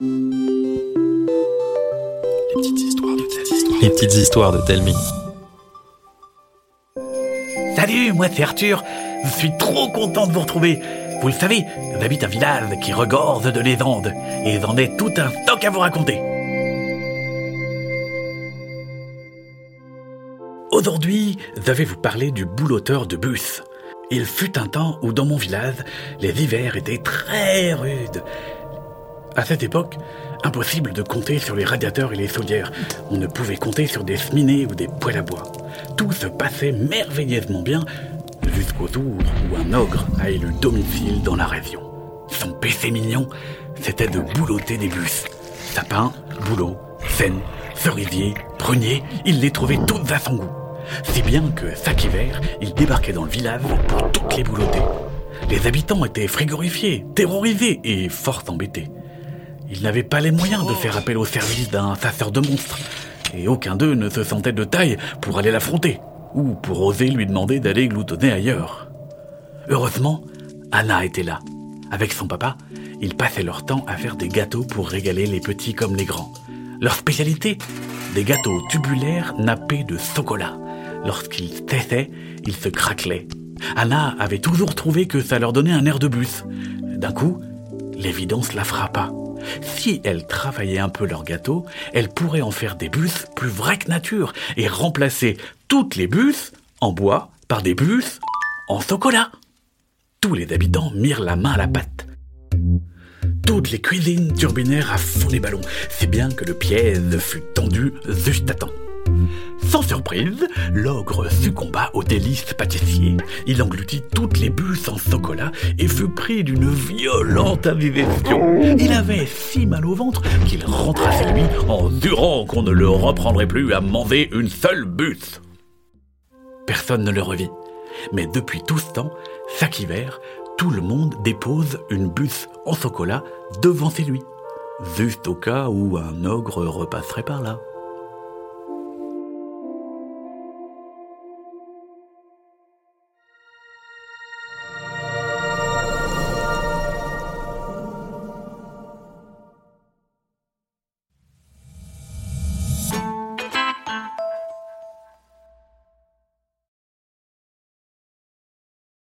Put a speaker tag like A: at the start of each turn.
A: Les petites histoires de Telmi.
B: Salut, moi c'est Arthur. Je suis trop content de vous retrouver. Vous le savez, j'habite un village qui regorge de légendes et j'en ai tout un stock à vous raconter. Aujourd'hui, je vais vous parler du bouloteur de bus. Il fut un temps où dans mon village, les hivers étaient très rudes. À cette époque, impossible de compter sur les radiateurs et les chaudières. On ne pouvait compter sur des cheminées ou des poêles à bois. Tout se passait merveilleusement bien jusqu'au jour où un ogre a élu domicile dans la région. Son péché mignon, c'était de boulotter des bus. Sapins, bouleaux, chênes, cerisiers, pruniers, il les trouvait toutes à son goût. Si bien que, chaque hiver, il débarquait dans le village pour toutes les boulotter. Les habitants étaient frigorifiés, terrorisés et fort embêtés. Ils n'avaient pas les moyens de faire appel au service d'un chasseur de monstres, et aucun d'eux ne se sentait de taille pour aller l'affronter, ou pour oser lui demander d'aller gloutonner ailleurs. Heureusement, Anna était là. Avec son papa, ils passaient leur temps à faire des gâteaux pour régaler les petits comme les grands. Leur spécialité Des gâteaux tubulaires nappés de chocolat. Lorsqu'ils cessaient, ils se craquelaient. Anna avait toujours trouvé que ça leur donnait un air de bus. D'un coup, l'évidence la frappa. Si elles travaillaient un peu leur gâteau, elles pourraient en faire des bus plus vrais que nature et remplacer toutes les bus en bois par des bus en chocolat. Tous les habitants mirent la main à la pâte. Toutes les cuisines turbinèrent à fond les ballons, si bien que le piège fut tendu juste à temps. Sans surprise, l'ogre succomba aux délices pâtissiers. Il engloutit toutes les bus en chocolat et fut pris d'une violente indigestion. Il avait si mal au ventre qu'il rentra chez lui en jurant qu'on ne le reprendrait plus à manger une seule bus. Personne ne le revit. Mais depuis tout ce temps, chaque hiver, tout le monde dépose une bus en chocolat devant chez lui. Juste au cas où un ogre repasserait par là.